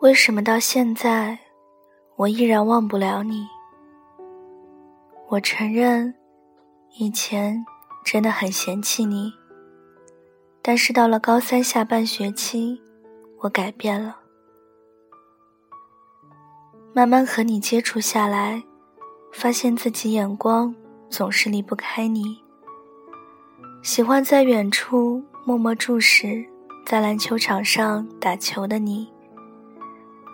为什么到现在，我依然忘不了你？我承认，以前真的很嫌弃你。但是到了高三下半学期，我改变了。慢慢和你接触下来，发现自己眼光总是离不开你。喜欢在远处默默注视，在篮球场上打球的你。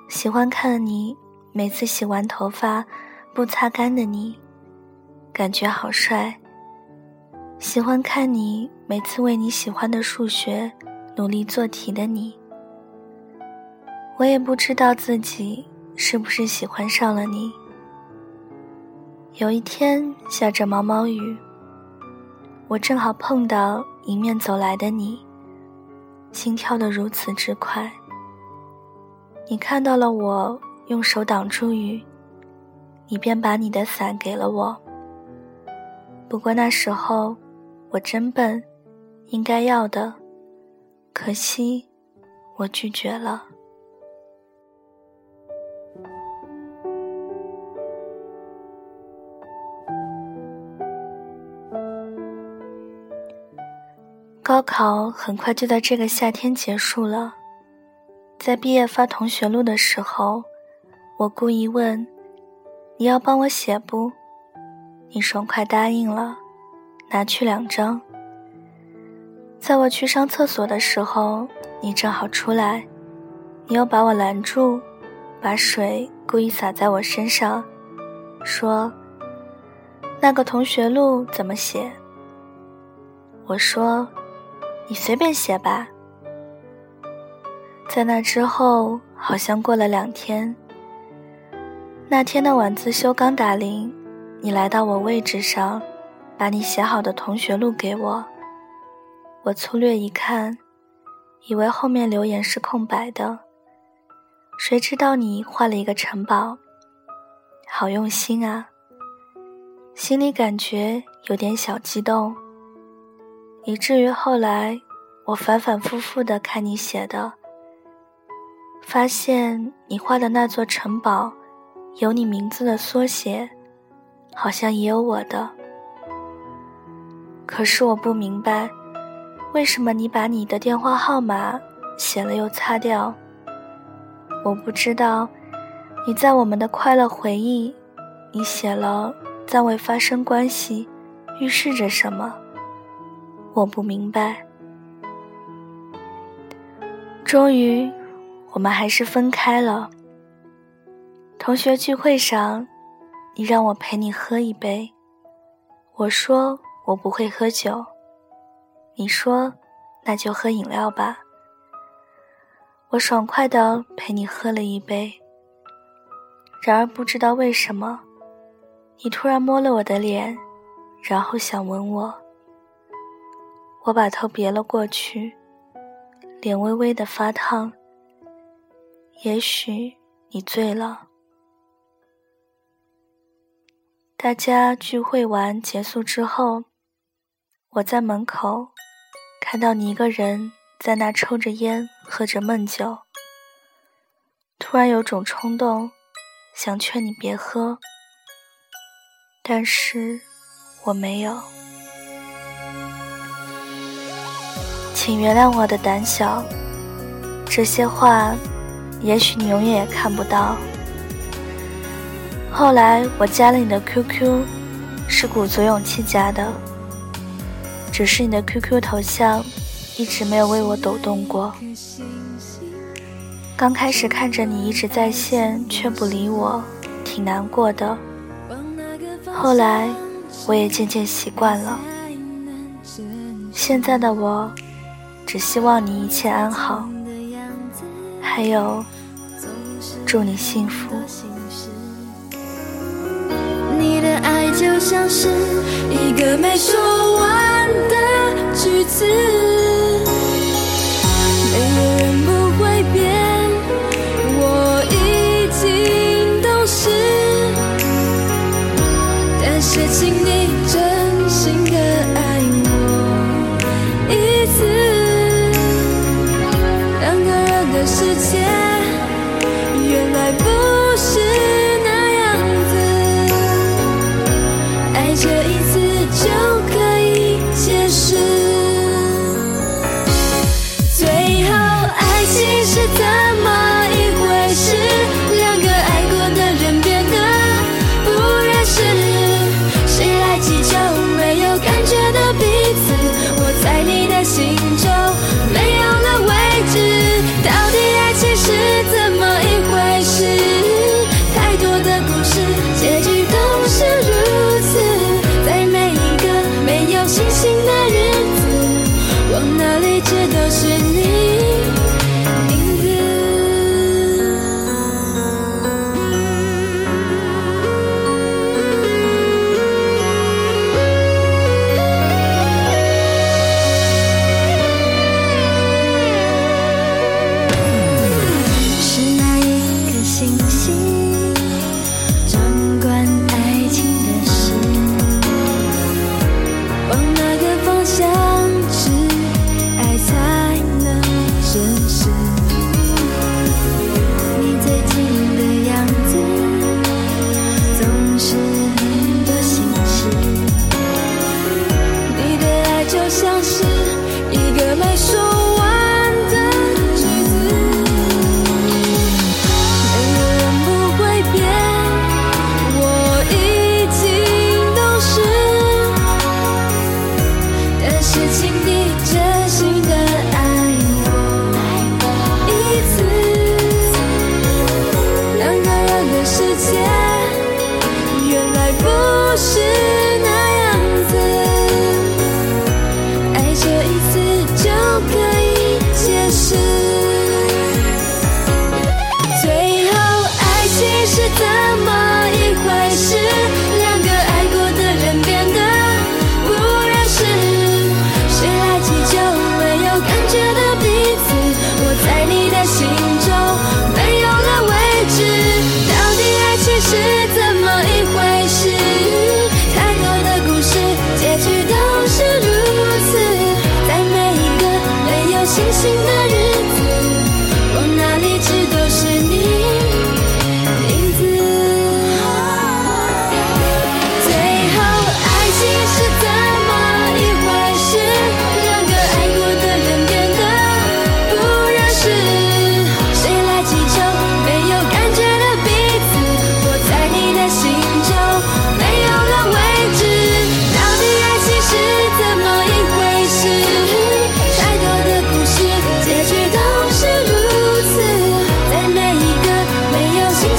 喜欢看你每次洗完头发不擦干的你，感觉好帅。喜欢看你每次为你喜欢的数学努力做题的你。我也不知道自己是不是喜欢上了你。有一天下着毛毛雨，我正好碰到迎面走来的你，心跳得如此之快。你看到了我用手挡住雨，你便把你的伞给了我。不过那时候我真笨，应该要的，可惜我拒绝了。高考很快就在这个夏天结束了。在毕业发同学录的时候，我故意问：“你要帮我写不？”你爽快答应了，拿去两张。在我去上厕所的时候，你正好出来，你又把我拦住，把水故意洒在我身上，说：“那个同学录怎么写？”我说：“你随便写吧。”在那之后，好像过了两天。那天的晚自修刚打铃，你来到我位置上，把你写好的同学录给我。我粗略一看，以为后面留言是空白的，谁知道你画了一个城堡，好用心啊！心里感觉有点小激动，以至于后来我反反复复的看你写的。发现你画的那座城堡，有你名字的缩写，好像也有我的。可是我不明白，为什么你把你的电话号码写了又擦掉？我不知道，你在我们的快乐回忆，你写了暂未发生关系，预示着什么？我不明白。终于。我们还是分开了。同学聚会上，你让我陪你喝一杯，我说我不会喝酒，你说那就喝饮料吧。我爽快的陪你喝了一杯。然而不知道为什么，你突然摸了我的脸，然后想吻我。我把头别了过去，脸微微的发烫。也许你醉了。大家聚会完结束之后，我在门口看到你一个人在那抽着烟，喝着闷酒。突然有种冲动，想劝你别喝，但是我没有。请原谅我的胆小，这些话。也许你永远也看不到。后来我加了你的 QQ，是鼓足勇气加的。只是你的 QQ 头像一直没有为我抖动过。刚开始看着你一直在线却不理我，挺难过的。后来我也渐渐习惯了。现在的我，只希望你一切安好。还有，祝你幸福。你的爱就像是一个没说完的句子。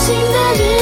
新的日